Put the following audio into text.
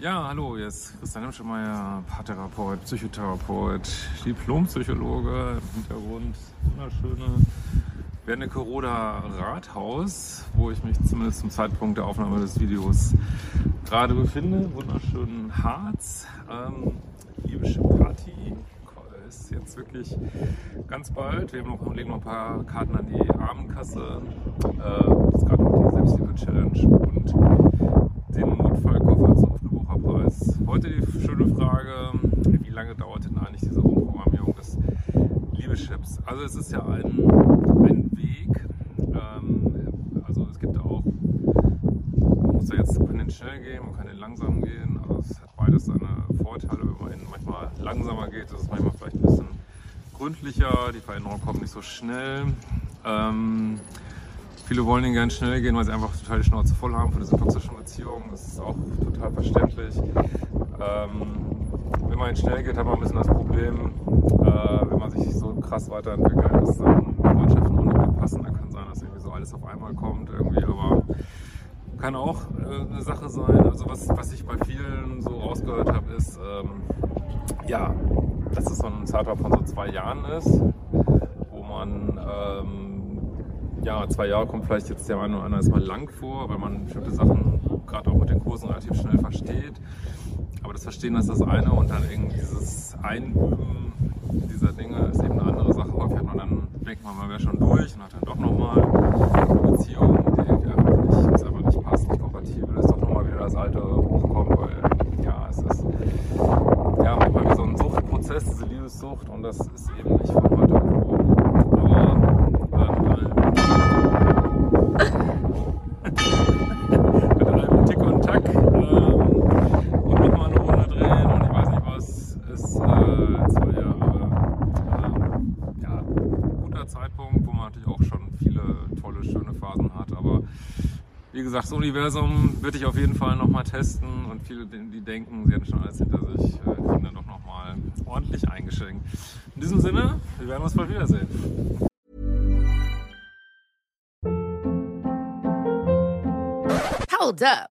Ja, hallo, hier ist Christian Hemschemeyer, Paartherapeut, Psychotherapeut, Diplompsychologe im Hintergrund. Wunderschöne Wernigerode Rathaus, wo ich mich zumindest zum Zeitpunkt der Aufnahme des Videos gerade befinde. Wunderschönen Harz. Ähm, Libysche Party ist jetzt wirklich ganz bald. Wir haben noch, legen noch ein paar Karten an die Abendkasse. Äh, ist gerade noch die Selbstliebe-Challenge und den Notfallkoffer zum Frühbucherpreis. Heute die schöne Frage, wie lange dauert denn eigentlich diese Umprogrammierung des Liebeschips? Also es ist ja ein, ein Weg. Ähm, also es gibt auch, man muss ja jetzt, man den schnell gehen, man kann den langsam gehen. Also es hat beides seine Vorteile. Wenn man manchmal langsamer geht, ist es manchmal vielleicht ein bisschen gründlicher, die Veränderungen kommen nicht so schnell. Ähm, Viele wollen den gerne schnell gehen, weil sie einfach total die Schnauze voll haben von dieser toxischen Beziehung. Das ist auch total verständlich. Ähm, wenn man schnell geht, hat man ein bisschen das Problem, äh, wenn man sich so krass weiterentwickelt, dass dann Freundschaften auch nicht mehr passen. Da kann sein, dass irgendwie so alles auf einmal kommt irgendwie, aber kann auch äh, eine Sache sein. Also was, was ich bei vielen so rausgehört habe, ist, ähm, ja, dass es so ein Zeitraum von so zwei Jahren ist, wo man ähm, ja, zwei Jahre kommt vielleicht jetzt der eine oder andere erstmal lang vor, weil man bestimmte Sachen gerade auch mit den Kursen relativ schnell versteht. Aber das Verstehen ist das eine und dann irgendwie dieses Einüben dieser Dinge ist eben eine andere Sache. Häufig hat man dann, denkt man, man wäre schon durch und hat dann doch nochmal eine Beziehung, die irgendwie einfach nicht, ist einfach nicht passt, nicht kompatibel ist, doch nochmal wieder das Alte hochkommt, weil ja, es ist ja manchmal wie so ein Suchtprozess, diese Liebessucht und das ist eben nicht von heute auf morgen. Aber mit einem Tick und Tack ähm, und nochmal eine Runde drehen und ich weiß nicht was, ist äh, zwei Jahre ähm, ja, guter Zeitpunkt, wo man natürlich auch schon viele tolle, schöne Phasen hat, aber wie gesagt, das Universum würde ich auf jeden Fall nochmal testen und viele, die denken, sie hätten schon alles hinter sich, äh, kriegen dann doch nochmal ordentlich eingeschenkt. In diesem Sinne, wir werden uns bald wiedersehen. Hold up.